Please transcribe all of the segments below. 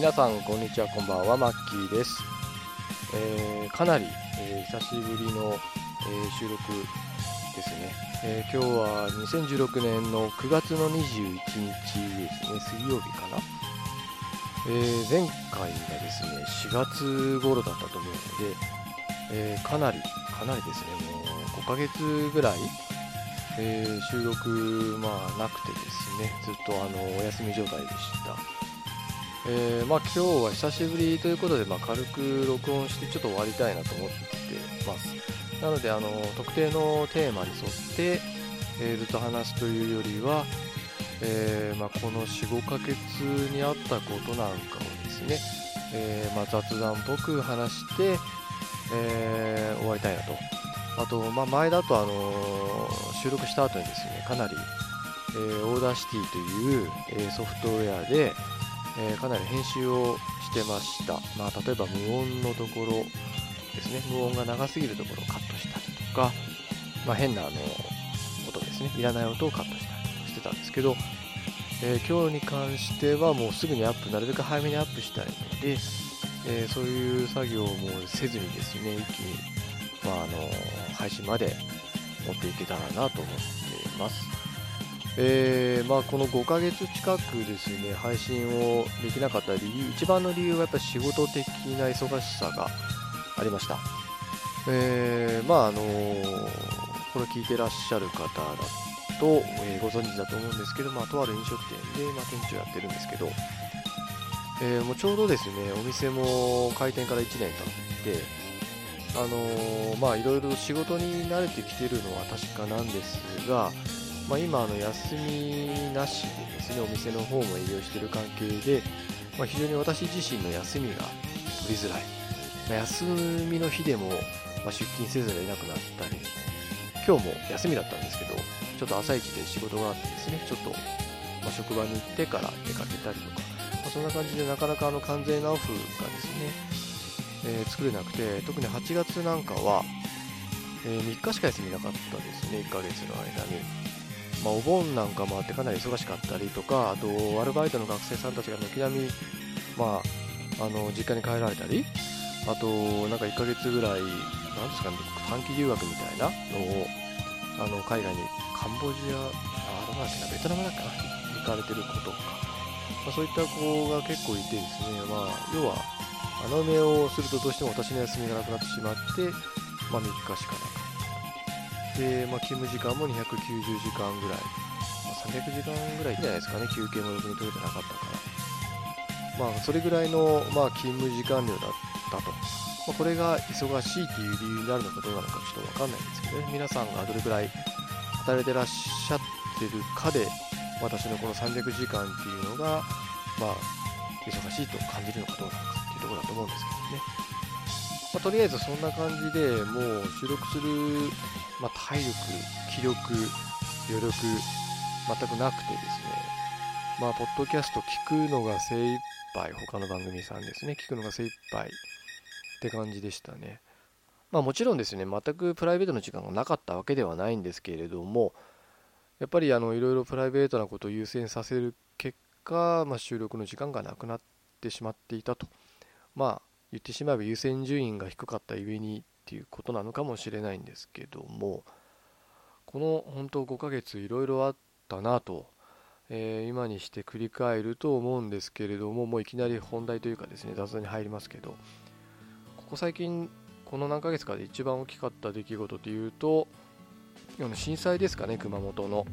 皆さんこんにちはこんばんはマッキーです、えー、かなり、えー、久しぶりの、え収録ですね、え今日は2016年の9月の21日ですね。水曜日かな、え前回がですね4月頃だったと思うので、えかなりかなりですね。もう5ヶ月ぐらいえー、収録、まあ、なくてですね、ずっとあのお休み状態でした。えー、まあ、今日は久しぶりということで、まあ、軽く録音してちょっと終わりたいなと思ってます。なので、あの特定のテーマに沿って、えー、ずっと話すというよりは、えまあ、この4、5ヶ月にあったことなんかをですね、えま雑談っぽく話して、え終わりたいなとあと、ま、前だと、あの、収録した後にですね、かなり、え、 Audacity という、え、ソフトウェアで、えかなり編集をしてました。まあ、例えば無音のところですね、無音が長すぎるところをカットしたりとか、まあ、変なあの音ですね、いらない音をカットしたりとかしてたんですけど、え今日に関してはもうすぐにアップ、なるべく早めにアップしたいので、えそういう作業もせずにですね、一気にまあ、あの配信まで持っていけたらなと思っています。えー、まあ、この5ヶ月近くですね配信をできなかった理由一番の理由はやっぱ仕事的な忙しさがありました。えー、まああのこれ聞いてらっしゃる方だと、えー、ご存知だと思うんですけど、まあ、とある飲食店で、まあ、店長やってるんですけど、えー、もうちょうどですねお店も開店から1年経ってあのー、まあいろいろ仕事に慣れてきてるのは確かなんですが、まあ、今あの休みなしでですねお店の方も営業している関係で、まあ、非常に私自身の休みが取りづらい、まあ、休みの日でも、ま出勤せざるを得なくなったり今日も休みだったんですけどちょっと朝一で仕事があってですねちょっと、ま職場に行ってから出かけたりとか、まそんな感じでなかなかあの完全なオフがですねえー、作れなくて特に8月なんかは、えー、3日しか休みなかったですね1ヶ月の間に、まあ、お盆なんかもあってかなり忙しかったりとかあとアルバイトの学生さんたちが軒並み、まあ、あの実家に帰られたりあとなんか1ヶ月ぐらいなんですかね短期留学みたいなのをあの海外にカンボジアあどうだっけなベトナムだっけな行かれてる子とか、まあ、そういった子が結構いてですね、まあ、要は穴埋めをするとどうしても私の休みがなくなってしまって、まあ、3日しかなかったで、まあ、勤務時間も290時間ぐらい、まあ、300時間ぐらいじゃないですかね。休憩もろくに取れてなかったから。まあそれぐらいの、まあ、勤務時間量だったと、まあ、これが忙しいっていう理由になるのかどうなのかちょっとわかんないんですけどね。皆さんがどれぐらい働いてらっしゃってるかで私のこの300時間っていうのがまあ忙しいと感じるのかどうなのかっていうところだと思うんですけどね。まあ、とりあえずそんな感じでもう収録する、まあ、体力、気力、余力、全くなくてですね、まあ、ポッドキャスト聞くのが精一杯、他の番組さんですね、聞くのが精一杯って感じでしたね。まあもちろんですね、全くプライベートの時間がなかったわけではないんですけれども、やっぱりあのいろいろプライベートなことを優先させる結果、まあ、収録の時間がなくなってしまっていたと。まあ言ってしまえば優先順位が低かったゆえにっていうことなのかもしれないんですけどもこの本当5ヶ月いろいろあったなと、えー、今にして振り返ると思うんですけれどももういきなり本題というかですね雑談に入りますけどここ最近この何ヶ月かで一番大きかった出来事というと震災ですかね熊本の。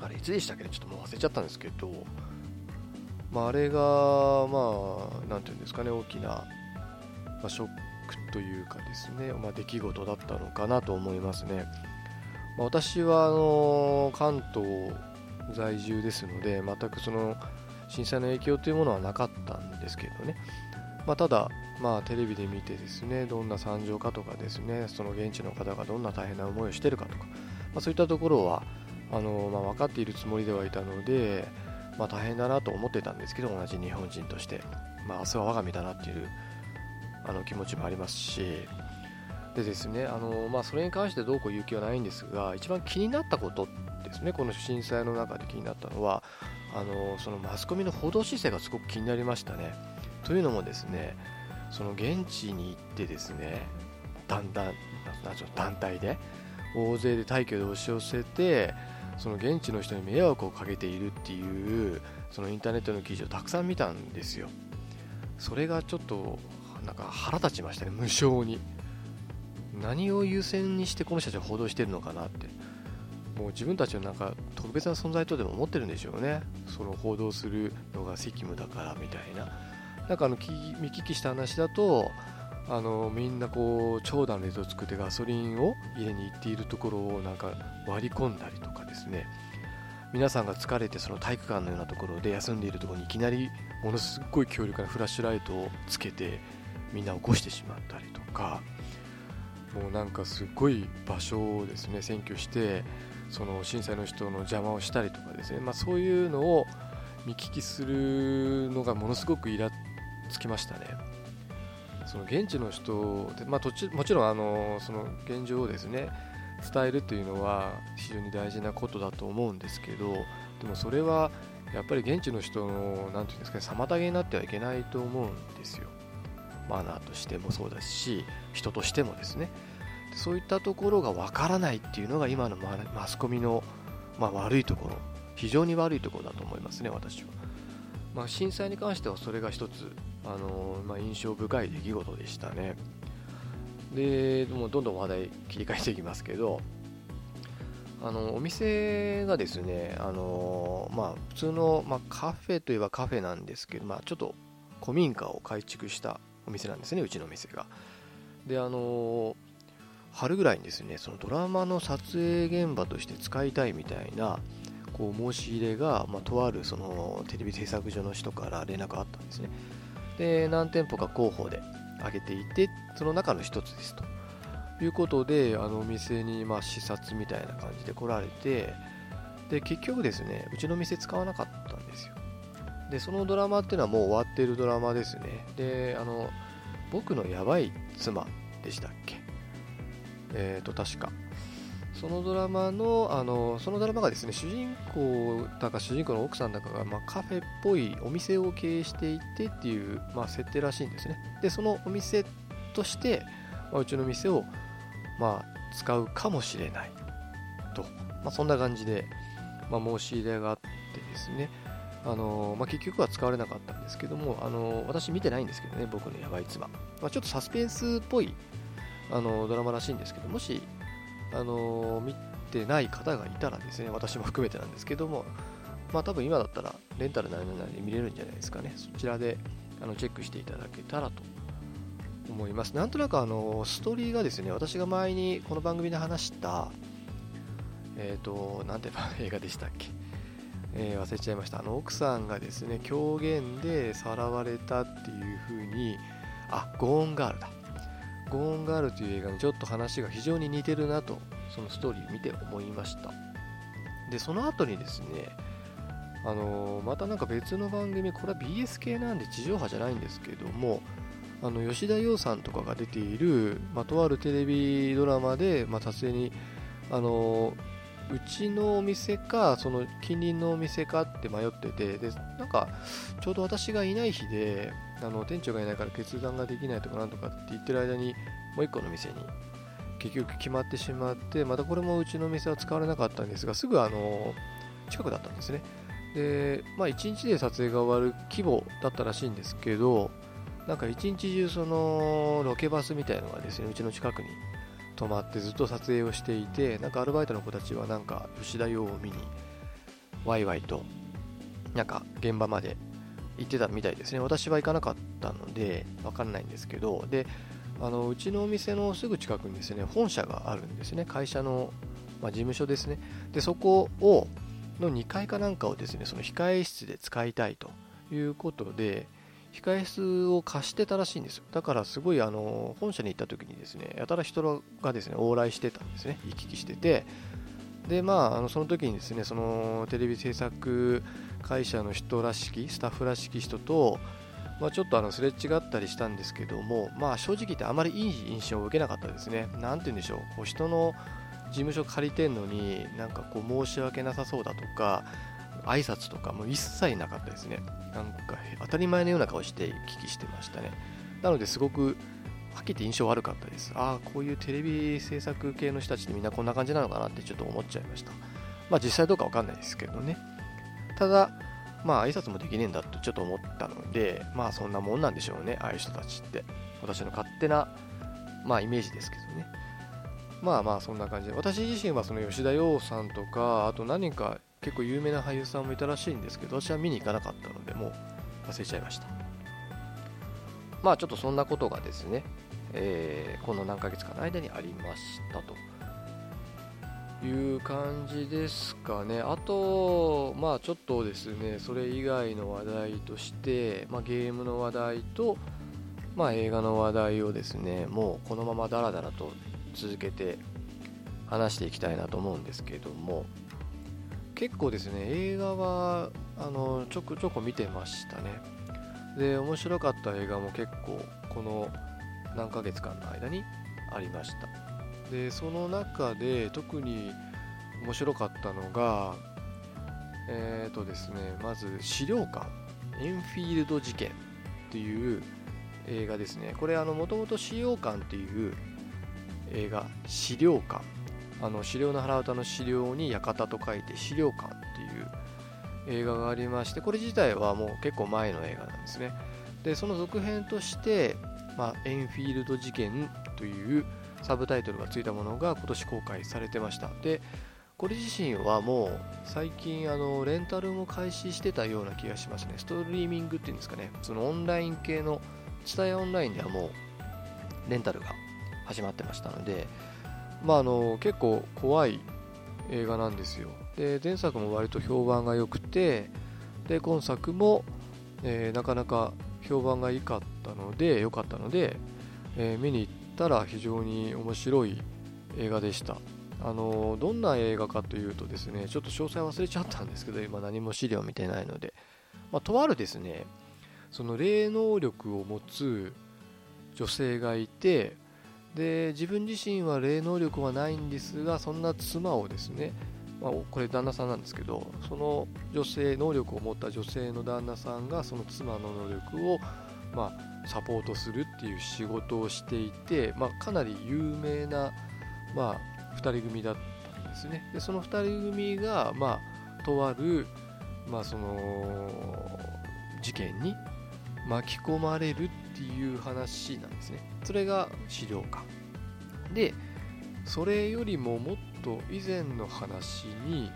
あれいつでしたっけねちょっともう忘れちゃったんですけどまあ、あれが、まあ、なんていうんですかね、大きな、ま、ショッというかですね、まあ、出来事だったのかなと思いますね。まあ、私はあの関東在住ですので、全くその震災の影響というものはなかったんですけどね、まあ、ただ、まあ、テレビで見てですね、どんな惨状かとかですね、その現地の方がどんな大変な思いをしてるかとか、ま、そういったところはあの、ま、分かっているつもりではいたので、ま、大変だなと思ってたんですけど同じ日本人として、まあ、明日は我が身だなっていうあの気持ちもありますしでですねあの、まあ、それに関してどうこう言う気はないんですが一番気になったことですねこの震災の中で気になったのはあのそのマスコミの報道姿勢がすごく気になりましたね。というのもですねその現地に行ってですね団団団体で大勢で退去で押し寄せてその現地の人に迷惑をかけているっていうそのインターネットの記事をたくさん見たんですよそれがちょっとなんか腹立ちましたね無性に。何を優先にしてこの人たちは報道してるのかなって。もう自分たちのなんか特別な存在とでも思ってるんでしょうね。その報道するのが責務だからみたいな。なんかあの見聞きした話だとあのみんなこう長蛇の列を作ってガソリンを家に行っているところをなんか割り込んだりとかですね。皆さんが疲れてその体育館のようなところで休んでいるところにいきなりものすごい強力なフラッシュライトをつけてみんな起こしてしまったりとかもうなんかすごい場所をですね占拠してその震災の人の邪魔をしたりとかですね、まあ、そういうのを見聞きするのがものすごくイラつきましたね。その現地の人で、まあ、もちろんあのその現状をですね伝えるというのは非常に大事なことだと思うんですけどでもそれはやっぱり現地の人の何て言うんですかね妨げになってはいけないと思うんですよマナーとしてもそうだし人としてもですね。そういったところがわからないっていうのが今のマスコミの、まあ、悪いところ。非常に悪いところだと思いますね私は、まあ、震災に関してはそれが一つあのまあ、印象深い出来事でしたね。でもうどんどん話題切り替えていきますけどあのお店がですねあの、まあ、普通の、まあ、カフェといえばカフェなんですけど、まあ、ちょっと古民家を改築したお店なんですねうちの店が。であの春ぐらいにですねそのドラマの撮影現場として使いたいみたいなこう申し入れが、まあ、とあるそのテレビ制作所の人から連絡があったんですね。で何店舗か候補で挙げていてその中の一つですと。いうことであのお店にまあ視察みたいな感じで来られてで結局ですねうちの店使わなかったんですよ。でそのドラマっていうのはもう終わってるドラマですね。であの僕のやばい妻でしたっけ？えっ、ー、と確か。そのドラマのあのそのドラマがですね主人公だか主人公の奥さんだかが、まあ、カフェっぽいお店を経営していてっていう、まあ、設定らしいんですね。でそのお店として、まあ、うちの店を、まあ、使うかもしれないと、まあ、そんな感じで、まあ、申し入れがあってですね。あのまあ、結局は使われなかったんですけども、あの私見てないんですけどね、僕のやばい妻。まあ、ちょっとサスペンスっぽいあのドラマらしいんですけど、もしあの見てない方がいたらですね、私も含めてなんですけども、まあ多分今だったらレンタルなりなりで見れるんじゃないですかね。そちらであのチェックしていただけたらと思います。なんとなくあのストーリーがですね、私が前にこの番組で話した、えっ、ー、と、なんて映画でしたっけ、えー、忘れちゃいました。あの奥さんがですね、狂言でさらわれたっていう風に、あ、ゴーンガールだ。ゴーンガールという映画にちょっと話が非常に似てるなとそのストーリー見て思いましたでその後にですねあのー、またなんか別の番組これは BS 系なんで地上波じゃないんですけどもあの吉田羊さんとかが出ている、まあ、とあるテレビドラマで、まあ、撮影にあのーうちのお店かその近隣のお店かって迷っててでなんかちょうど私がいない日であの店長がいないから決断ができないとかなんとかって言ってる間にもう1個の店に結局決まってしまってまたこれもうちのお店は使われなかったんですがすぐあの近くだったんですね。でまあ1日で撮影が終わる規模だったらしいんですけどなんか一日中そのロケバスみたいのがですねうちの近くに泊まってずっと撮影をしていてなんかアルバイトの子たちはなんか吉田洋を見にワイワイとなんか現場まで行ってたみたいですね。私は行かなかったので分かんないんですけど。であのうちのお店のすぐ近くにですね本社があるんですね。会社の、まあ、事務所ですね。でそこをの2階かなんかをですねその控え室で使いたいということで控え室を貸してたらしいんですよ。だからすごいあの本社に行った時にですねやたら人がですね往来してたんですね。行き来してて。でまああのその時にですねそのテレビ制作会社の人らしきスタッフらしき人とまあ、ちょっとあのすれ違ったりしたんですけども、まあ、正直言ってあまりいい印象を受けなかったですね。なんて言うんでしょう、こう人の事務所借りてんのになんかこう申し訳なさそうだとか、挨拶とかも一切なかったですね。なんか当たり前のような顔して聞きしてましたね。なのですごくはっきり言って印象悪かったです。ああこういうテレビ制作系の人たちってみんなこんな感じなのかなってちょっと思っちゃいました。まあ実際どうかわかんないですけどね。ただまあ挨拶もできねえんだとちょっと思ったのでまあそんなもんなんでしょうね。ああいう人たちって。私の勝手なまあイメージですけどね。まあまあそんな感じで。私自身はその吉田羊さんとかあと何か結構有名な俳優さんもいたらしいんですけど私は見に行かなかったのでもう忘れちゃいました。まあちょっとそんなことがですね、えー、この何ヶ月かの間にありましたという感じですかね。あとまあちょっとですねそれ以外の話題として、まあ、ゲームの話題とまあ映画の話題をですねもうこのままダラダラと続けて話していきたいなと思うんですけども結構ですね映画はあのちょこちょこ見てましたね。で面白かった映画も結構この何ヶ月間の間にありました。でその中で特に面白かったのがえっ、ー、とですねまず資料館。エンフィールド事件っていう映画ですね。これあのもともと資料館っていう映画資料館あの資料の腹歌の資料に館と書いて資料館っていう映画がありましてこれ自体はもう結構前の映画なんですね。でその続編として、まあ、エンフィールド事件というサブタイトルがついたものが今年公開されてました。でこれ自身はもう最近あのレンタルも開始してたような気がしますね。ストリーミングっていうんですかね。そのオンライン系の伝えオンラインではもうレンタルが始まってましたので、まあ、あの結構怖い映画なんですよ。で前作も割と評判が良くてで今作も、えー、なかなか評判が良かったので良かったので、えー、見に行ったら非常に面白い映画でした。あのどんな映画かというとですねちょっと詳細忘れちゃったんですけど今何も資料見てないので、まあ、とあるですねその霊能力を持つ女性がいてで自分自身は霊能力はないんですがそんな妻をですね、まあ、これ旦那さんなんですけどその女性能力を持った女性の旦那さんがその妻の能力を、まあ、サポートするっていう仕事をしていて、まあ、かなり有名な、まあ、2人組だったんですね。でその2人組が、まあ、とある、まあ、その事件に巻き込まれるっていう話なんですね。それが資料館。でそれよりももっと以前の話に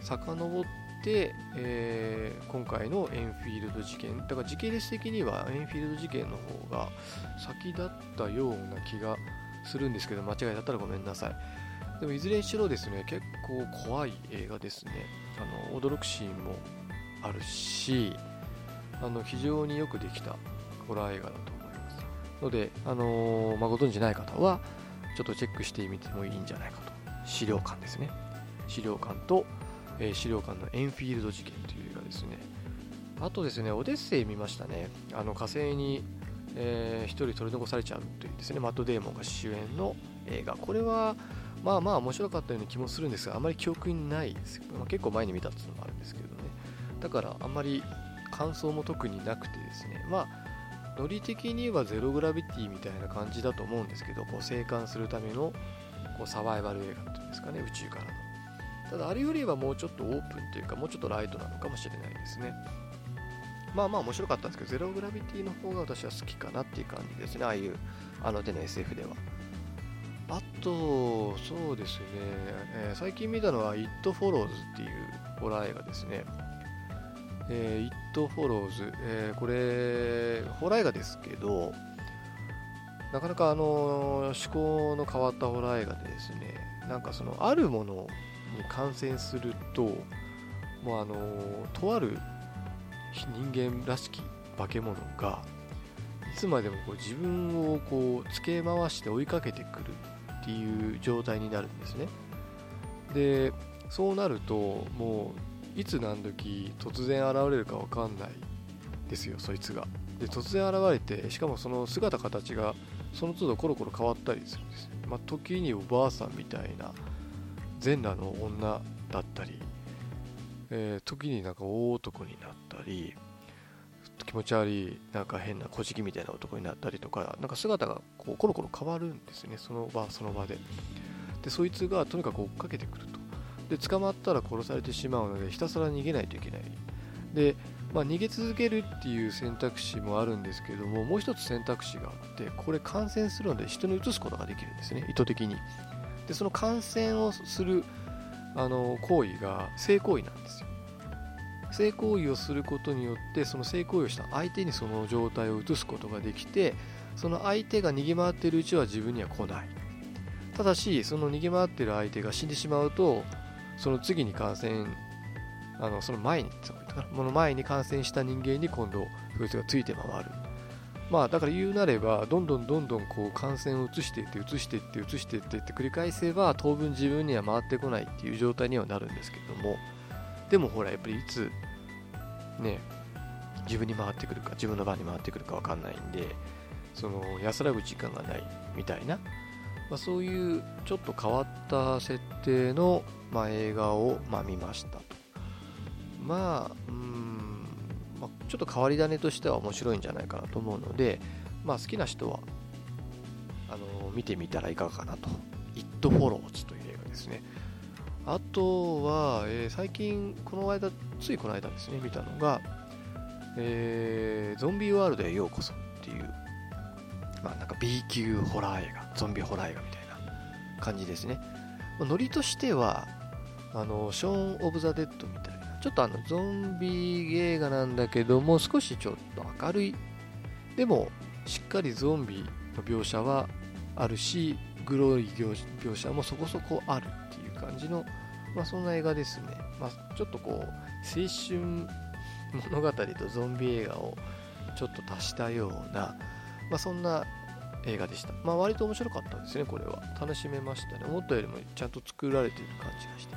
遡って、えー、今回のエンフィールド事件。だから時系列的にはエンフィールド事件の方が先だったような気がするんですけど間違いだったらごめんなさい。でもいずれにしろですね結構怖い映画ですね。あの驚くシーンもあるしあの非常によくできたホラー映画だと思います。ので、あのー、まあ、ご存知ない方はちょっとチェックしてみてもいいんじゃないかと。資料館ですね。資料館と、えー、資料館のエンフィールド事件という映画ですね。あとですねオデッセイ見ましたね。あの火星に、えー、1人取り残されちゃうというですねマット・デーモンが主演の映画。これはまあまあ面白かったような気もするんですがあまり記憶にないです、まあ、結構前に見たっていうのもあるんですけどね。だからあんまり感想も特になくてですねまあノリ的にはゼログラビティみたいな感じだと思うんですけどこう生還するためのこうサバイバル映画っていうんですかね宇宙からの。ただあれよりはもうちょっとオープンというかもうちょっとライトなのかもしれないですね。まあまあ面白かったんですけどゼログラビティの方が私は好きかなっていう感じですねああいうあの手の SF では。あとそうですね、えー、最近見たのは It Follows っていうホラー映画ですね。えー、It Follows、えー、これ、ホラー映画ですけど、なかなかあの思考の変わったホラー映画でですね、なんかそのあるものに感染すると、もうあのとある人間らしき化け物が、いつまでもこう自分をこう付け回して追いかけてくるっていう状態になるんですね。で、そうなると、もういつ何時突然現れるか分かんないですよそいつが。で突然現れてしかもその姿形がその都度コロコロ変わったりするんですまあ、時におばあさんみたいな全裸の女だったりえー、時になんか大男になったり気持ち悪いなんか変な小じきみたいな男になったりとかなんか姿がこうコロコロ変わるんですよねその場その場で。でそいつがとにかく追っかけてくるで捕まったら殺されてしまうのでひたすら逃げないといけない。で、まあ、逃げ続けるっていう選択肢もあるんですけどももう一つ選択肢があってこれ感染するので人に移すことができるんですね意図的に。でその感染をするあの行為が性行為なんですよ。性行為をすることによってその性行為をした相手にその状態を移すことができてその相手が逃げ回っているうちは自分には来ない。ただしその逃げ回っている相手が死んでしまうとその次に感染あのその前にその前に感染した人間に今度そいつがついて回る。まあだから言うなればどんどんどんどんこう感染を移していって移していって移していってって繰り返せば当分自分には回ってこないっていう状態にはなるんですけども。でもほらやっぱりいつね自分に回ってくるか自分の番に回ってくるか分かんないんでその安らぐ時間がないみたいな、まあ、そういうちょっと変わった設定の、まあ、映画を、まあ、見ましたと。まあうんまあ、ちょっと変わり種としては面白いんじゃないかなと思うので、まあ、好きな人はあの見てみたらいかがかなと「It Follows」という映画ですね。あとは、えー、最近この間ついこの間ですね見たのが、えー、ゾンビワールドへようこそっていうまあなんか B 級ホラー映画ゾンビホラー映画みたいな感じですね。ノリとしてはあのショーン・オブ・ザ・デッドみたいなちょっとあのゾンビ映画なんだけども少しちょっと明るい。でもしっかりゾンビの描写はあるしグロい描写もそこそこあるっていう感じの、まあ、そんな映画ですね、まあ、ちょっとこう青春物語とゾンビ映画をちょっと足したような、まあ、そんな映画でした。まあ割と面白かったですね、これは。楽しめましたね。思ったよりもちゃんと作られている感じがして。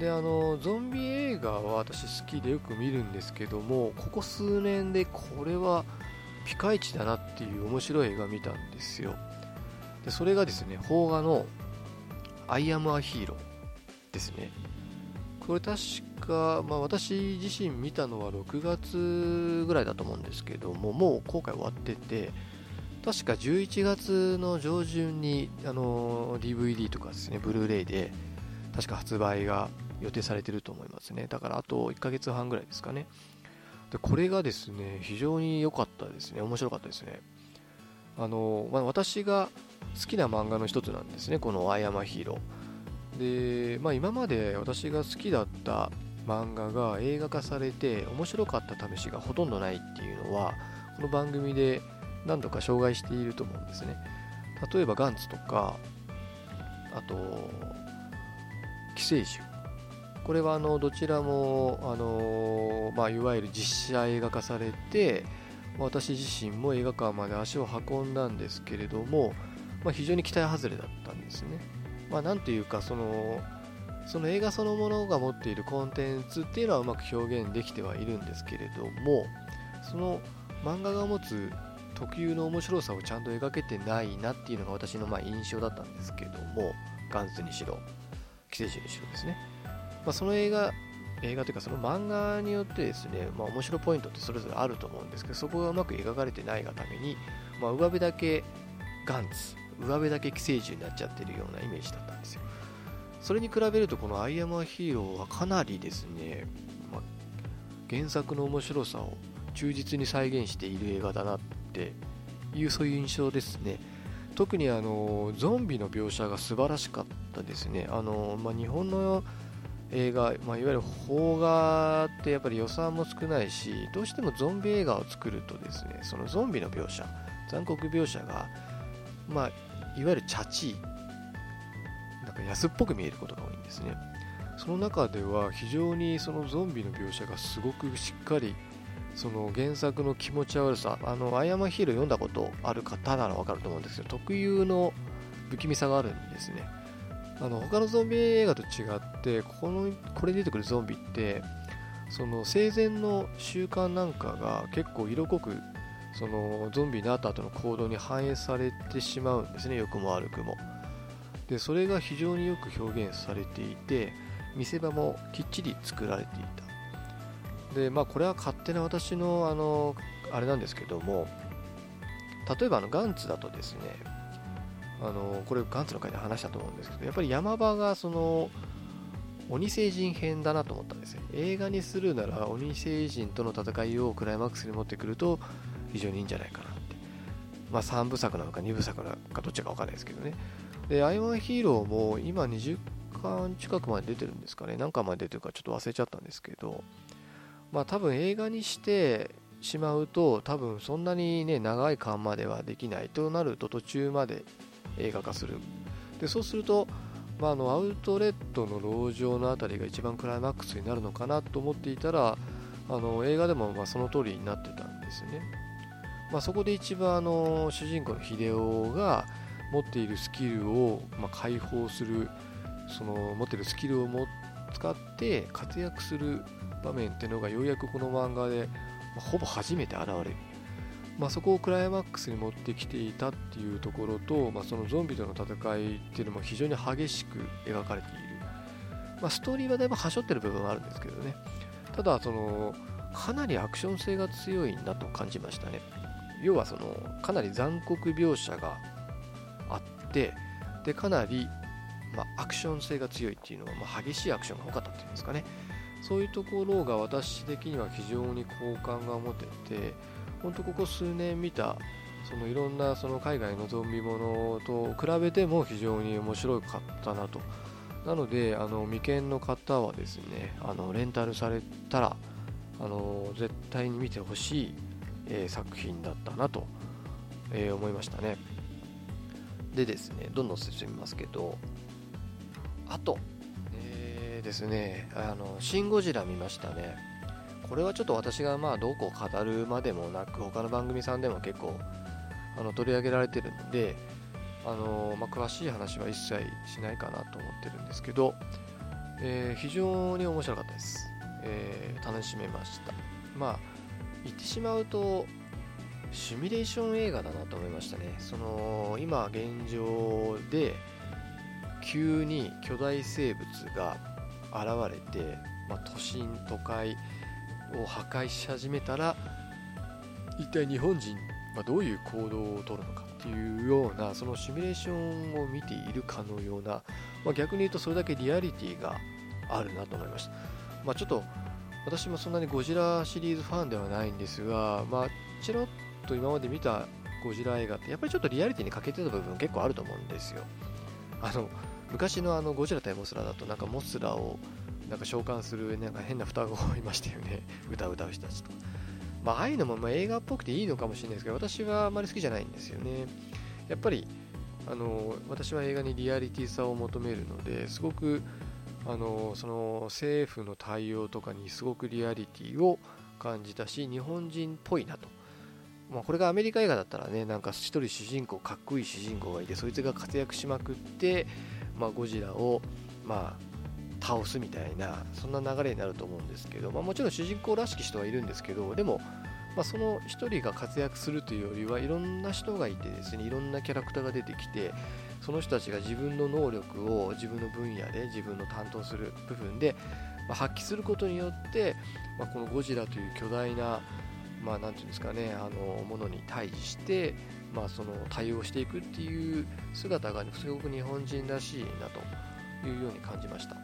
で、あの、ゾンビ映画は私好きでよく見るんですけども、ここ数年でこれはピカイチだなっていう面白い映画見たんですよ。で、それがですね、邦画の I am a hero ですね。これ確か、まあ、私自身見たのは6月ぐらいだと思うんですけども、もう公開終わってて、確か11月の上旬にあの DVD とかですね、ブルーレイで確か発売が予定されてると思いますね。だからあと1ヶ月半ぐらいですかね。でこれがですね、非常に良かったですね。面白かったですね。あの、まあ、私が好きな漫画の一つなんですね、この「アイアマヒーロー」で、まあ、今まで私が好きだった漫画が映画化されて面白かった試しがほとんどないっていうのはこの番組で何度か障害していると思うんですね例えばガンツとかあと寄生獣これはあのどちらもあの、まあ、いわゆる実写映画化されて私自身も映画館まで足を運んだんですけれども、まあ、非常に期待外れだったんですね。まあ、なんというかそのその映画そのものが持っているコンテンツっていうのはうまく表現できてはいるんですけれどもその漫画が持つ特有の面白さをちゃんと描けてないなっていうのが私のまあ印象だったんですけどもガンズにしろ寄生獣にしろですね、まあ、その映画映画というかその漫画によってですね、まあ、面白ポイントってそれぞれあると思うんですけどそこがうまく描かれてないがために、まあ、上辺だけガンツ上辺だけ寄生獣になっちゃってるようなイメージだったんですよ。それに比べるとこの「アイアムアヒーロー」はかなりですね、ま、原作の面白さを忠実に再現している映画だなっていうそういう印象ですね。特にあのゾンビの描写が素晴らしかったですね。あの、まあ、日本の映画、まあ、いわゆる邦画ってやっぱり予算も少ないしどうしてもゾンビ映画を作るとですねそのゾンビの描写残酷描写が、まあ、いわゆるチャチ。なんか安っぽく見えることが多いんですね。その中では非常にそのゾンビの描写がすごくしっかりその原作の気持ち悪さあの「アイアマヒール」読んだことある方ならわかると思うんですけど特有の不気味さがあるんですね。あの他のゾンビ映画と違ってこのこれに出てくるゾンビってその生前の習慣なんかが結構色濃くそのゾンビになった後の行動に反映されてしまうんですね良くも悪くも。でそれが非常によく表現されていて見せ場もきっちり作られていた。でまあこれは勝手な私のあのあれなんですけども例えばあのガンツだとですねあのこれガンツの回で話したと思うんですけどやっぱり山場がその鬼星人編だなと思ったんですよ映画にするなら鬼星人との戦いをクライマックスに持ってくると非常にいいんじゃないかなって。まあ3部作なのか2部作なのかどっちか分かんないですけどね。でアイワンヒーローも今20巻近くまで出てるんですかね。何巻まで出てるかちょっと忘れちゃったんですけど。まあ多分映画にしてしまうと多分そんなにね長い巻まではできないとなると途中まで映画化する。でそうするとまあ、あのアウトレットの籠城の辺りが一番クライマックスになるのかなと思っていたらあの映画でもまその通りになってたんですね、まあ、そこで一番あの主人公の秀夫が持っているスキルをま解放するその持っているスキルをも使って活躍する場面っていうのがようやくこの漫画で、まほぼ初めて現れる。まあ、そこをクライマックスに持ってきていたっていうところと、まあ、そのゾンビとの戦いっていうのも非常に激しく描かれている、まあ、ストーリーはだいぶはしょってる部分はあるんですけどね。ただそのかなりアクション性が強いなと感じましたね。要はそのかなり残酷描写があってでかなり、まあ、アクション性が強いっていうのは、まあ、激しいアクションが多かったっていうんですかね。そういうところが私的には非常に好感が持てて本当ここ数年見たそのいろんなその海外のゾンビものと比べても非常に面白かったなと。なのであの未見の方はですねあのレンタルされたらあの絶対に見てほしい、え、作品だったなと、え、思いましたね。でですねどんどん進みますけどあと、えー、ですねあのシン・ゴジラ見ましたね。これはちょっと私がまあどうこう語るまでもなく他の番組さんでも結構あの取り上げられてるのであの、まあ、詳しい話は一切しないかなと思ってるんですけど、えー、非常に面白かったです、えー、楽しめました。まあ言ってしまうとシミュレーション映画だなと思いましたね。その今現状で急に巨大生物が現れて、まあ、都心都会を破壊し始めたら一体日本人はどういう行動をとるのかっていうようなそのシミュレーションを見ているかのような、まあ、逆に言うとそれだけリアリティがあるなと思いました、まあ、ちょっと私もそんなにゴジラシリーズファンではないんですが、まあ、ちらっと今まで見たゴジラ映画ってやっぱりちょっとリアリティに欠けてた部分結構あると思うんですよ。あの昔のあのゴジラ対モスラだとなんかモスラをなんか召喚するなんか変な双子がいましたよね。歌う歌う人たちと。まあああいうのもま映画っぽくていいのかもしれないですけど私はあまり好きじゃないんですよね。やっぱりあの私は映画にリアリティさを求めるのですごくあのその政府の対応とかにすごくリアリティを感じたし日本人っぽいなと、まあ、これがアメリカ映画だったらねなんか一人主人公かっこいい主人公がいてそいつが活躍しまくって、まあ、ゴジラをまあ倒すみたいなそんな流れになると思うんですけど、まあ、もちろん主人公らしき人はいるんですけどでも、まあ、その1人が活躍するというよりはいろんな人がいてですねいろんなキャラクターが出てきてその人たちが自分の能力を自分の分野で自分の担当する部分で、ま、発揮することによって、ま、このゴジラという巨大なまあ、ていうんですかね、あのものに対峙して、まあ、その対応していくっていう姿が、ね、すごく日本人らしいなというように感じました。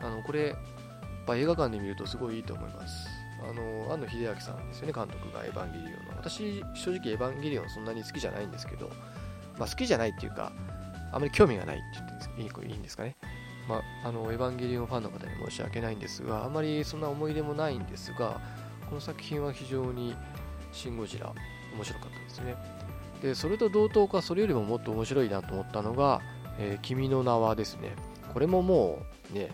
あのこれ、まあ、映画館で見るとすごいいいと思います。あの庵野秀明さんですよね、監督がエヴァンゲリオンの。私、正直エヴァンゲリオンそんなに好きじゃないんですけど、まあ、好きじゃないっていうか、あまり興味がないって言っていいんですかね。まあ、あのエヴァンゲリオンファンの方に申し訳ないんですが、あまりそんな思い入れもないんですが、この作品は非常にシン・ゴジラ、面白かったですね。で、それと同等か、それよりももっと面白いなと思ったのが、えー、君の名はですね。これももうね、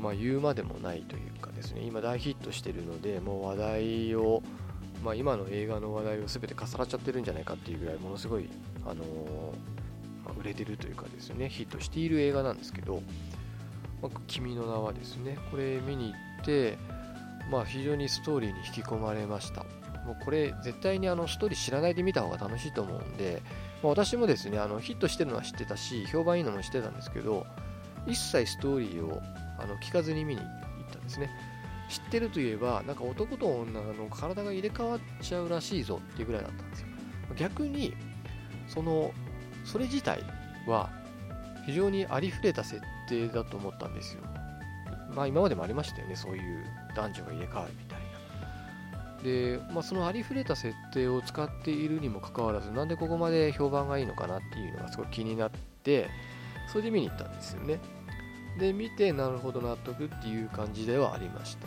まあ、言うまでもないというかですね今大ヒットしてるのでもう話題を、まあ、今の映画の話題を全て重なっちゃってるんじゃないかっていうぐらいものすごい、あのー、まあ、売れてるというかですね。ヒットしている映画なんですけど「まあ、君の名は」ですねこれ見に行って、まあ、非常にストーリーに引き込まれました。もうこれ絶対にあのストーリー知らないで見た方が楽しいと思うんで、まあ、私もですねあのヒットしてるのは知ってたし評判いいのも知ってたんですけど一切ストーリーをあの聞かずに見に行ったんですね。知ってるといえばなんか男と女の体が入れ替わっちゃうらしいぞっていうぐらいだったんですよ。逆にそのそれ自体は非常にありふれた設定だと思ったんですよ。まあ今までもありましたよねそういう男女が入れ替わるみたいな。で、まあ、そのありふれた設定を使っているにもかかわらずなんでここまで評判がいいのかなっていうのがすごい気になってそれで見に行ったんですよね。で見てなるほど納得っていう感じではありました。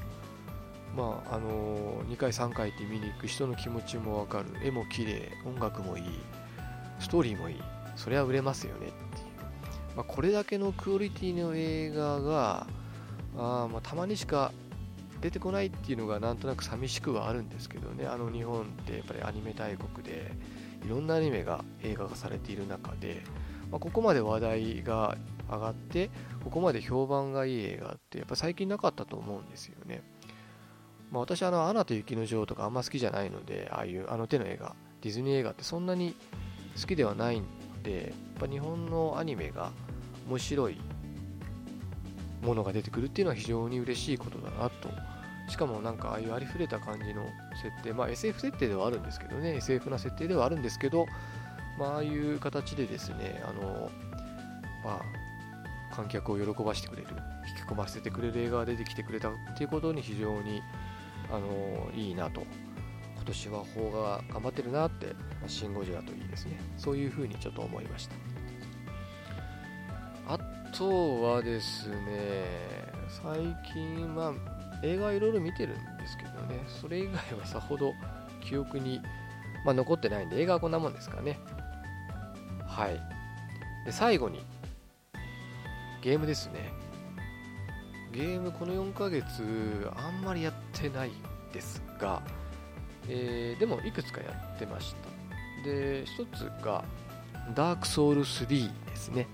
まああのー、2回3回って見に行く人の気持ちもわかる。絵も綺麗音楽もいいストーリーもいい。それは売れますよねっていう、まあ、これだけのクオリティの映画があまあたまにしか出てこないっていうのがなんとなく寂しくはあるんですけどね。あの日本ってやっぱりアニメ大国でいろんなアニメが映画化されている中で、まあ、ここまで話題が上がってここまで評判がいい映画ってやっぱ最近なかったと思うんですよね。まあ、私あの、アナと雪の女王とかあんま好きじゃないので、ああいうあの手の映画、ディズニー映画ってそんなに好きではないんで、やっぱ日本のアニメが面白いものが出てくるっていうのは非常に嬉しいことだなと。しかもなんかああいうありふれた感じの設定、まあ SF 設定ではあるんですけどね、SF な設定ではあるんですけど、まあああいう形でですね、あの、まあ、観客を喜ばせてくれる、引き込ませてくれる映画が出てきてくれたっていうことに非常にあのいいなと。今年は邦画が頑張ってるなって、まあ、シン・ゴジラといいですね。そういうふうにちょっと思いました。あとはですね最近まあ映画いろいろ見てるんですけどね。それ以外はさほど記憶に、まあ、残ってないんで映画はこんなもんですかね。はい。で最後にゲームですね。ゲームこの4ヶ月あんまりやってないんですが、えー、でもいくつかやってました。で一つがダークソウル3ですね。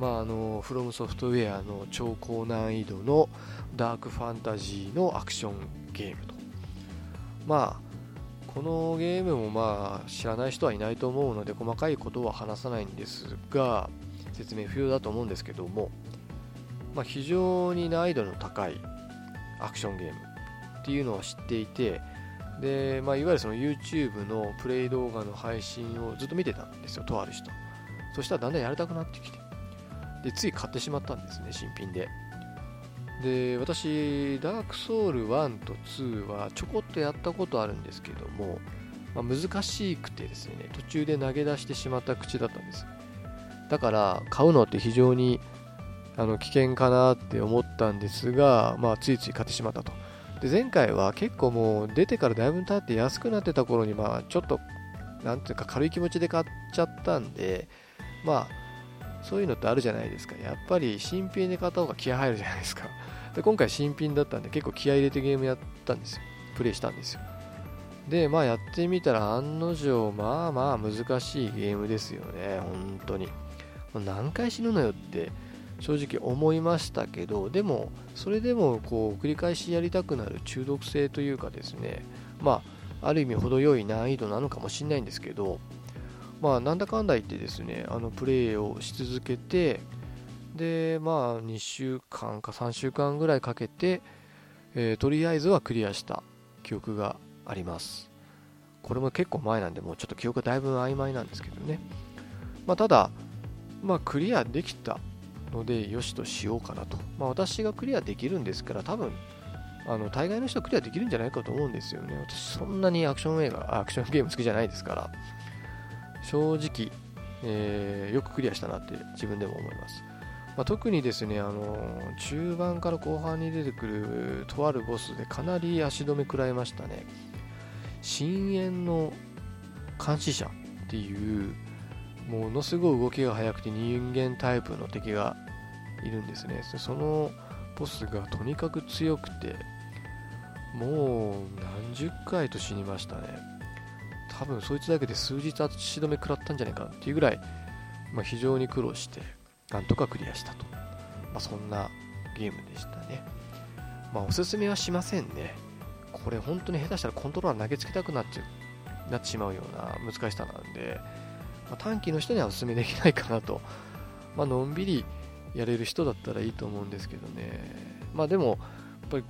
まああのフロムソフトウェアの超高難易度のダークファンタジーのアクションゲームと。まあこのゲームもまあ知らない人はいないと思うので細かいことは話さないんですが説明不要だと思うんですけどもまあ、非常に難易度の高いアクションゲームっていうのを知っていてで、まあ、いわゆるその YouTube のプレイ動画の配信をずっと見てたんですよとある人。そしたらだんだんやりたくなってきて。でつい買ってしまったんですね新品で。で私ダークソウル1と2はちょこっとやったことあるんですけども、まあ、難しくてですね途中で投げ出してしまった口だったんですだから買うのって非常にあの危険かなって思ったんですが、まあ、ついつい買ってしまったと。で前回は結構もう出てからだいぶ経って安くなってた頃に、まあ、ちょっと、なんていうか軽い気持ちで買っちゃったんで、まあ、そういうのってあるじゃないですか。やっぱり新品で買った方が気合入るじゃないですか。で今回新品だったんで結構気合入れてゲームやったんですよ。プレイしたんですよ。で、まあやってみたら案の定、まあまあ難しいゲームですよね。本当に。何回死ぬのよって正直思いましたけどでもそれでもこう繰り返しやりたくなる中毒性というかですねまあある意味程よい難易度なのかもしれないんですけどまあなんだかんだ言ってですねあのプレイをし続けてでまあ2週間か3週間ぐらいかけて、えー、とりあえずはクリアした記憶があります。これも結構前なんでもうちょっと記憶がだいぶ曖昧なんですけどね。まあただまあクリアできたので、よしとしようかなと。まあ、私がクリアできるんですから、多分、あの、大概の人はクリアできるんじゃないかと思うんですよね。私、そんなにアクション映画、アクションゲーム好きじゃないですから、正直、えー、よくクリアしたなって自分でも思います。まあ、特にですね、あの中盤から後半に出てくるとあるボスでかなり足止め食らいましたね。深淵の監視者っていうものすごい動きが速くて人間タイプの敵がいるんですね。そのボスがとにかく強くてもう何十回と死にましたね。多分そいつだけで数日足止め食らったんじゃないかっていうぐらい、まあ、非常に苦労してなんとかクリアしたと、まあ、そんなゲームでしたね。まあおすすめはしませんね。これ本当に下手したらコントローラー投げつけたくなっちゃなってしまうような難しさなんでまあ、短期の人にはお勧めできないかなと、まあのんびりやれる人だったらいいと思うんですけどね。まあでもやっぱり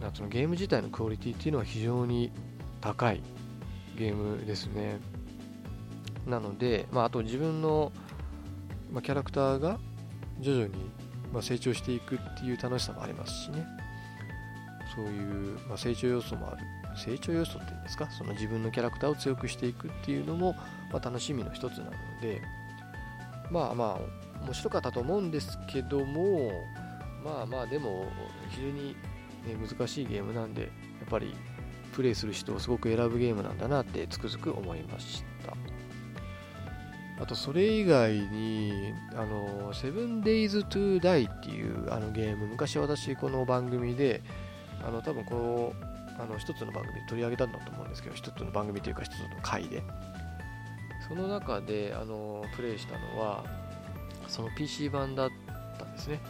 なんのゲーム自体のクオリティっていうのは非常に高いゲームですね。なので、まあ、あと自分の、まあ、キャラクターが徐々に、まあ、成長していくっていう楽しさもありますしね。そういう、まあ、成長要素もある。成長要素っていうんですか？その自分のキャラクターを強くしていくっていうのも、まあ、楽しみの一つなのでまあまあ面白かったと思うんですけどもまあまあでも非常に、ね、難しいゲームなんでやっぱりプレイする人をすごく選ぶゲームなんだなってつくづく思いました。あとそれ以外にあの 7days to die っていうあのゲーム昔私この番組であの多分このあの一つの番組で取り上げたんだと思うんですけど一つの番組というか一つの回で。その中であのプレイしたのはその PC 版だったんですね。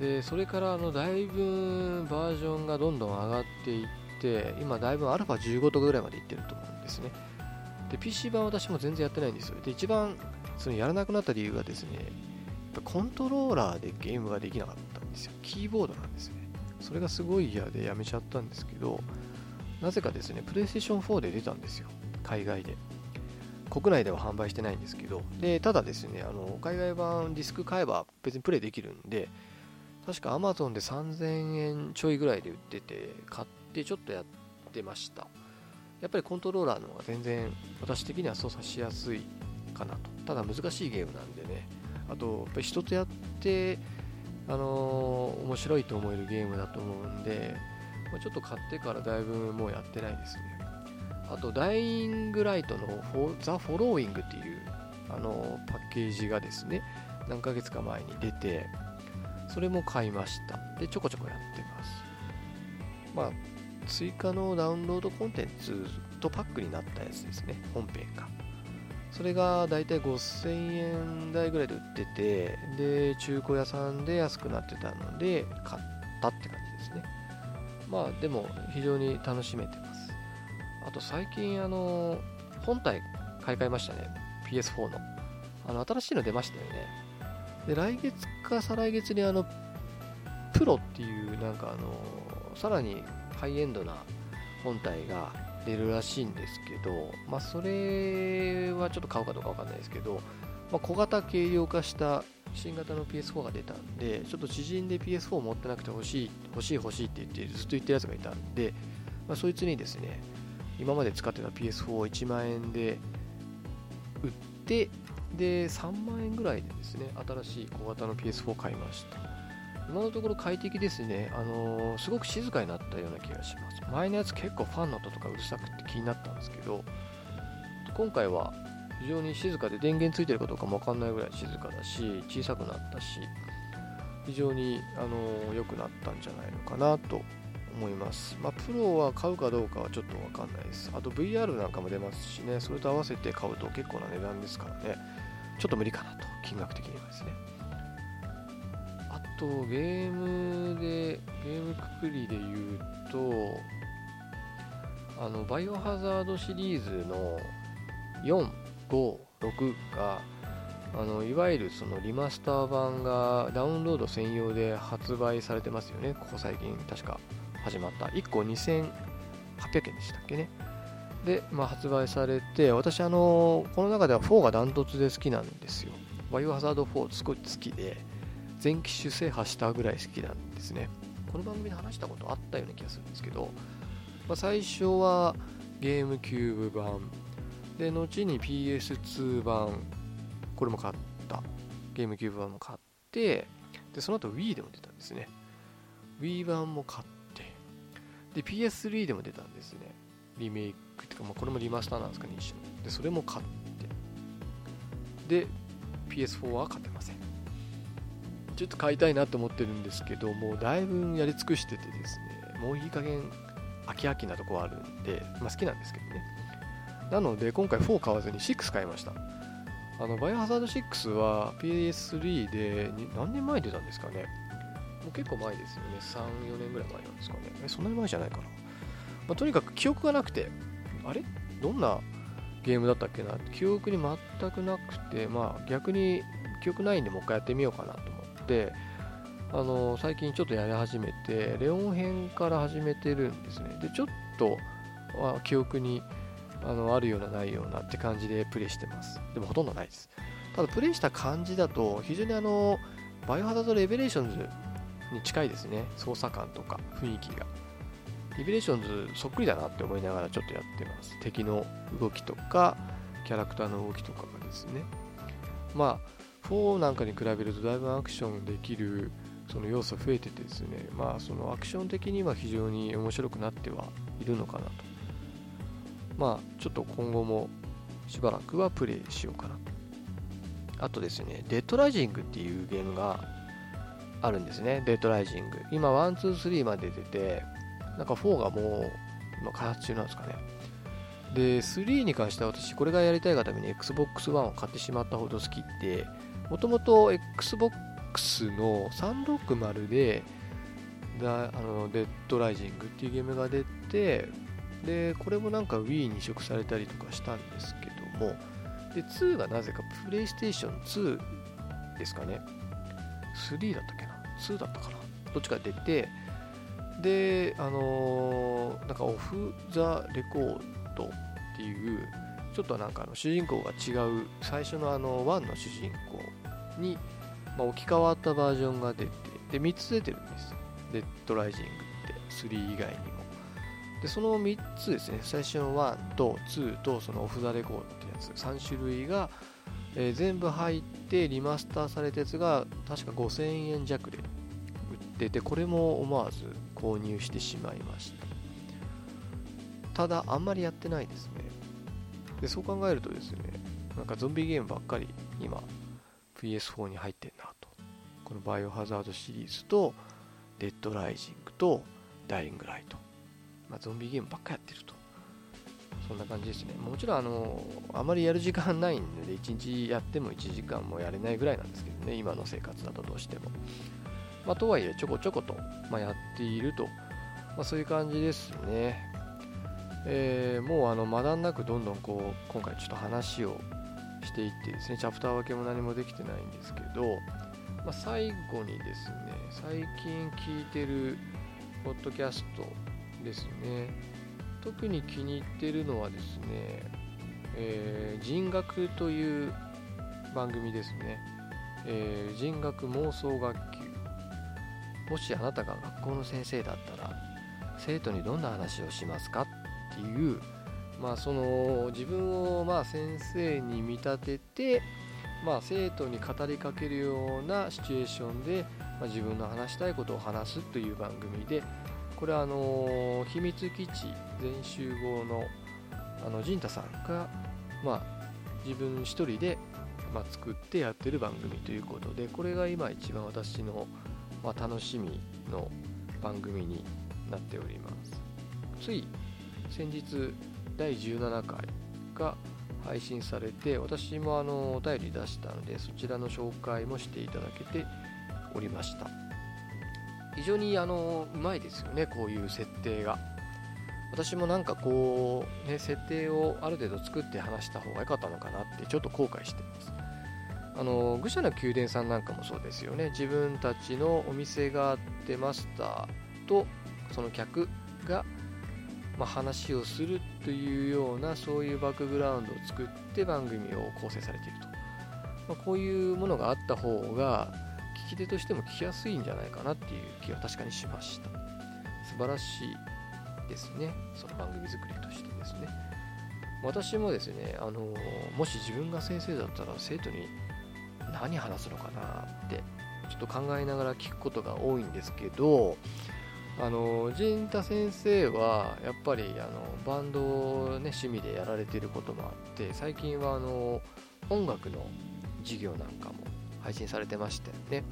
でそれからあのだいぶバージョンがどんどん上がっていって今だいぶアルファ15とかぐらいまでいってると思うんですね。で PC 版私も全然やってないんですよ。で一番そのやらなくなった理由がですねコントローラーでゲームができなかったんですよ。キーボードなんですね。それがすごい嫌でやめちゃったんですけどなぜかですねプレイステーション4で出たんですよ。海外で。国内では販売してないんですけどでただですねあの海外版ディスク買えば別にプレイできるんで確か Amazon で3000円ちょいぐらいで売ってて買ってちょっとやってました。やっぱりコントローラーの方が全然私的には操作しやすいかなと。ただ難しいゲームなんでね。あとやっぱり人とやってあのー、面白いと思えるゲームだと思うんで、ま、ちょっと買ってからだいぶもうやってないですね。あとダイイングライトのフォザ・フォローイングっていうあのパッケージがですね何ヶ月か前に出てそれも買いました。でちょこちょこやってます。まあ追加のダウンロードコンテンツとパックになったやつですね。本編が。それがだいたい5000円台ぐらいで売っててで中古屋さんで安くなってたので買ったって感じですね。まあでも非常に楽しめてと最近あの本体買い替えましたね。PS4 の。あの新しいの出ましたよね。で来月か再来月にあのプロっていうなんかあのさらにハイエンドな本体が出るらしいんですけど、まあ、それはちょっと買うかどうかわかんないですけど、まあ、小型軽量化した新型の PS4 が出たんで、ちょっと知人で PS4 持ってなくて欲しい、欲しい欲しいって言ってずっと言ってるやつがいたんで、まあ、そいつにですね、今まで使ってた PS4 を1万円で売って、で3万円ぐらいでですね新しい小型の PS4 を買いました。今のところ快適ですね、あのー、すごく静かになったような気がします。前のやつ結構ファンの音とかうるさくて気になったんですけど今回は非常に静かで電源ついてるかどうかも分かんないぐらい静かだし小さくなったし非常に、あのー、くなったんじゃないのかなと思います。まあ、プロは買うかどうかはちょっとわかんないです。あと VR なんかも出ますしね、それと合わせて買うと結構な値段ですからね、ちょっと無理かなと、金額的にはですね。あと、ゲームで、ゲームくくりで言うと、あの、バイオハザードシリーズの4、5、6が、あのいわゆるそのリマスター版がダウンロード専用で発売されてますよね、ここ最近、確か。始まった。1個2800円でしたっけね。で、まあ、発売されて、私、あのこの中では4がダントツで好きなんですよ。バイオハザード4すごい好きで、全機種制覇したぐらい好きなんですね。この番組で話したことあったような気がするんですけど、まあ、最初はゲームキューブ版、で、後に PS2 版、これも買った。ゲームキューブ版も買って、で、その後 Wii でも出たんですね。Wii 版も買っで、PS3 でも出たんですね。リメイクっていうか、まあ、これもリマスターなんですかね、一緒で、それも買って。で、PS4 は買ってません。ちょっと買いたいなと思ってるんですけど、もうだいぶやり尽くしててですね、もういい加減飽き飽きなとこあるんで、まあ、好きなんですけどね。なので、今回4買わずに6買いました。あの、バイオハザード6は PS3 で何年前に出たんですかね。もう結構前ですよね。3、4年ぐらい前なんですかね。え、そんなに前じゃないかな。まあ、とにかく記憶がなくて、あれ？どんなゲームだったっけな？記憶に全くなくて、まあ逆に記憶ないんでもう一回やってみようかなと思ってあの最近ちょっとやり始めてレオン編から始めてるんですねでちょっとは記憶にあのあるようなないようなって感じでプレイしてますでもほとんどないですただプレイした感じだと非常にあのバイオハザードレベレーションズに近いですね。操作感とか雰囲気が。リベレーションズそっくりだなって思いながらちょっとやってます。敵の動きとかキャラクターの動きとかがですね。まあ4なんかに比べるとだいぶアクションできるその要素増えててですね。まあそのアクション的には非常に面白くなってはいるのかなと。まあちょっと今後もしばらくはプレイしようかなと。あとですねデッドライジングっていうゲームがあるんですね。デッドライジング。今123まで出ててなんか4がもう今開発中なんですかね。で3に関しては私これがやりたいがために Xbox One を買ってしまったほど好きってもともと Xbox の360でだあのデッドライジングっていうゲームが出てでこれもなんか Wii に移植されたりとかしたんですけどもで2がなぜかプレイステーション2ですかね。3だったっけ2だったかな。どっちか出てであのー、なんかオフ・ザ・レコードっていうちょっとなんかあの主人公が違う最初のあの1の主人公にまあ、置き換わったバージョンが出て、で、3つ出てるんです。デッドライジングって、3以外にも。で、その3つですね、最初の1と2とそのオフ・ザ・レコードってやつ、3種類が、えー、全部入ってリマスターされたやつが確か5000円弱でってて、これも思わず購入してしまいました。ただ、あんまりやってないですね。で、そう考えるとですね、なんかゾンビゲームばっかり今 PS4 に入ってんなと。このバイオハザードシリーズと、デッドライジングと、ダイイングライト。まあ、ゾンビゲームばっかやってると。そんな感じですね。もちろん、あの、あまりやる時間ないんで、1日やっても1時間もやれないぐらいなんですけどね、今の生活だとどうしても。まあ、とはいえ、ちょこちょこと、まあ、やっていると、まあ、そういう感じですね。えー、もうあの学んなくどんどんこう今回ちょっと話をしていってですね。チャプター分けも何もできてないんですけど、まあ、最後にですね最近聞いてるポッドキャストですね。特に気に入ってるのはですね、えー、人学という番組ですね、えー、人学妄想学級もしあなたが学校の先生だったら生徒にどんな話をしますかっていうまあ、その自分をまあ先生に見立てて、まあ、生徒に語りかけるようなシチュエーションで、まあ、自分の話したいことを話すという番組でこれはあの秘密基地全集合のあの陣太さんが、まあ、自分一人で、まあ、作ってやってる番組ということでこれが今一番私の、ま、楽しみの番組になっております。つい先日第17回が配信されて私もあのお便り出したのでそちらの紹介もしていただけておりました。非常にあのうまいですよねこういう設定が。私もなんかこうね設定をある程度作って話した方が良かったのかなってちょっと後悔してます。あの愚者の宮殿さんなんかもそうですよね。自分たちのお店があってマスターとその客がまあ、話をするというようなそういうバックグラウンドを作って番組を構成されていると、まあ、こういうものがあった方が聞き手としても聞きやすいんじゃないかなっていう気は確かにしました。素晴らしいですね。その番組作りとしてですね。私もですねあのもし自分が先生だったら生徒に何話すのかなってちょっと考えながら聞くことが多いんですけどあの陣太先生はやっぱりあのバンドを、ね、趣味でやられてることもあって最近はあの音楽の授業なんかも配信されてましたよね。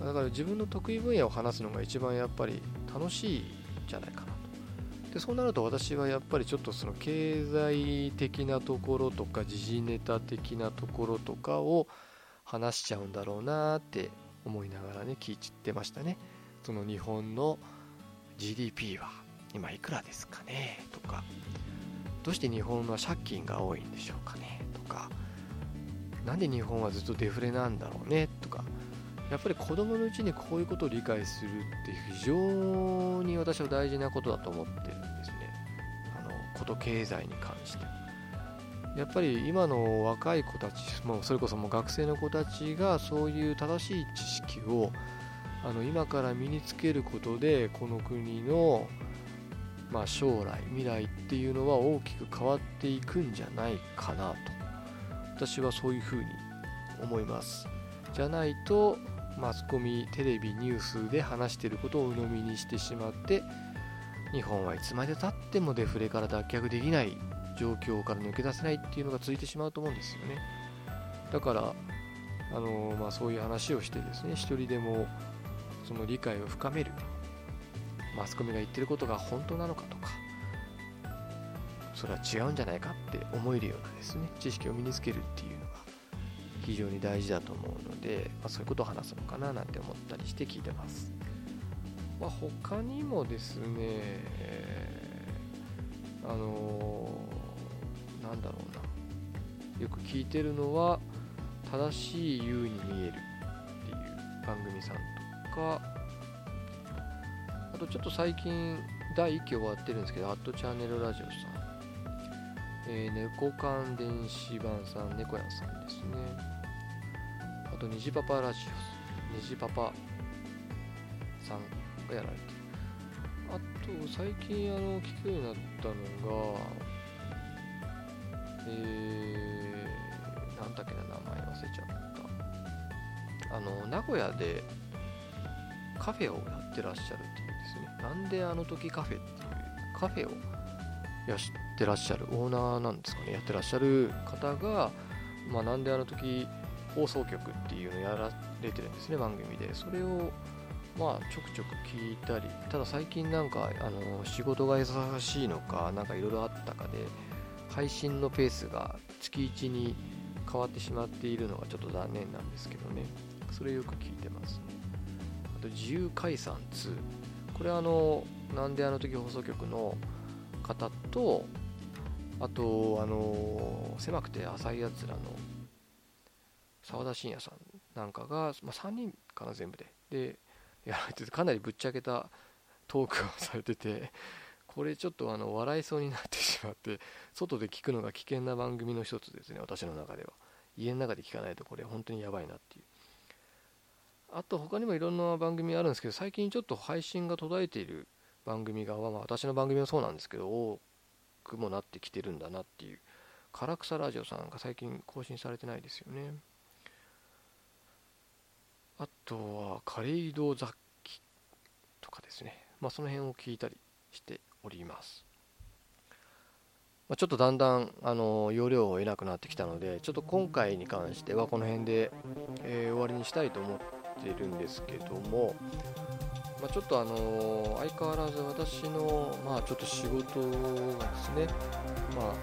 だから自分の得意分野を話すのが一番やっぱり楽しいんじゃないかな。でそうなると私はやっぱりちょっとその経済的なところとか時事ネタ的なところとかを話しちゃうんだろうなって思いながらね聞いてましたね。その日本の GDP は今いくらですかね？とかどうして日本は借金が多いんでしょうかね？とかなんで日本はずっとデフレなんだろうね？とかやっぱり子供のうちにこういうことを理解するって非常に私は大事なことだと思ってる。こと経済に関して。やっぱり今の若い子たち もそれこそもう学生の子たちがそういう正しい知識をあの今から身につけることでこの国の、まあ、将来未来っていうのは大きく変わっていくんじゃないかなと。私はそういうふうに思います。じゃないとマスコミテレビニュースで話してることを鵜呑みにしてしまって日本はいつまでたってもデフレから脱却できない状況から抜け出せないっていうのが続いてしまうと思うんですよね。だからあのまあ、そういう話をしてですね一人でもその理解を深めるマスコミが言ってることが本当なのかとかそれは違うんじゃないかって思えるようなですね知識を身につけるっていうのが非常に大事だと思うので、まあ、そういうことを話すのかななんて思ったりして聞いてます、まあ、他にもですね、あのー、なんだろうな。よく聞いてるのは正しい U に見えるっていう番組さんとかあとちょっと最近第1期終わってるんですけど、アットチャンネルラジオさん、えー、猫缶電子版さん、猫屋さんですね。あと、虹パパラジオ、虹パパがやられて。あと、最近あの聞くようになったのが、えー、なんだっけな、名前忘れちゃった。あの、名古屋でカフェをやってらっしゃるっていうんですね。なんであの時カフェっていうカフェをやってらっしゃるオーナーなんですかね、やってらっしゃる方が、まあ、なんであの時放送局っていうのやられてるんですね、番組で。それを、まあ、ちょくちょく聞いたり、ただ最近なんか、あの、仕事が忙しいのか、なんかいろいろあったかで、配信のペースが月1に変わってしまっているのがちょっと残念なんですけどね。それよく聞いてます。あと、自由解散2。これあの、なんであの時放送局の方と、あと、あの、狭くて浅いやつらの澤田信也さんなんかが、まあ、3人かな全部ででやられててかなりぶっちゃけたトークをされててこれちょっとあの笑いそうになってしまって外で聞くのが危険な番組の一つですね私の中では。家の中で聞かないとこれ本当にやばいなっていう。あと他にもいろんな番組あるんですけど最近ちょっと配信が途絶えている番組が、まあ、私の番組もそうなんですけど多くもなってきてるんだなっていう。唐草ラジオさんが最近更新されてないですよね。あとはカレイド雑記とかですね、まあ、その辺を聞いたりしております。まあ、ちょっとだんだんあの容量を得なくなってきたので、ちょっと今回に関してはこの辺で、えー、終わりにしたいと思っているんですけども、まあ、ちょっとあの相変わらず私の、まあ、ちょっと仕事がですね、まあ、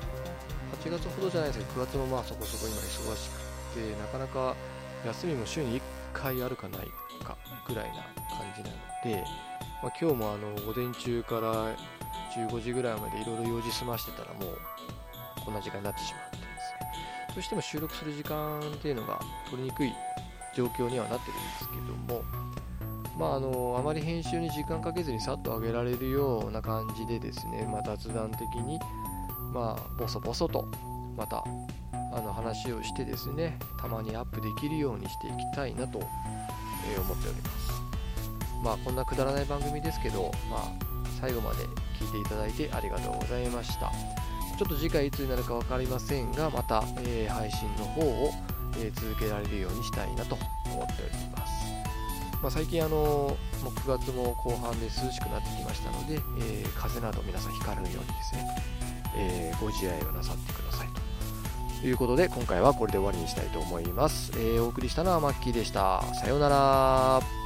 8月ほどじゃないですけど、9月もまあそこそこ今忙しくて、なかなか休みも週に1回あるかないかぐらいな感じなので、まあ、今日もあの午前中から15時ぐらいまでいろいろ用事済ましてたらもうこんな時間になってしまってです。ねどうしても収録する時間っていうのが取りにくい状況にはなってるんですけどもまああのあまり編集に時間かけずにさっと上げられるような感じでですね、まあ、雑談的にまあボソボソとまたあの話をしてですねたまにアップできるようにしていきたいなと、え思っております。まあこんなくだらない番組ですけどまあ最後まで聞いていただいてありがとうございました。ちょっと次回いつになるか分かりませんがまた、えー、配信の方を、えー、続けられるようにしたいなと思っております、まあ、最近あのもう9月も後半で涼しくなってきましたので、えー、風邪など皆さんひかぬようにですね、えご自愛をなさってくださいと。いうことで今回はこれで終わりにしたいと思います、えー、お送りしたのはマッキーでした。さようなら。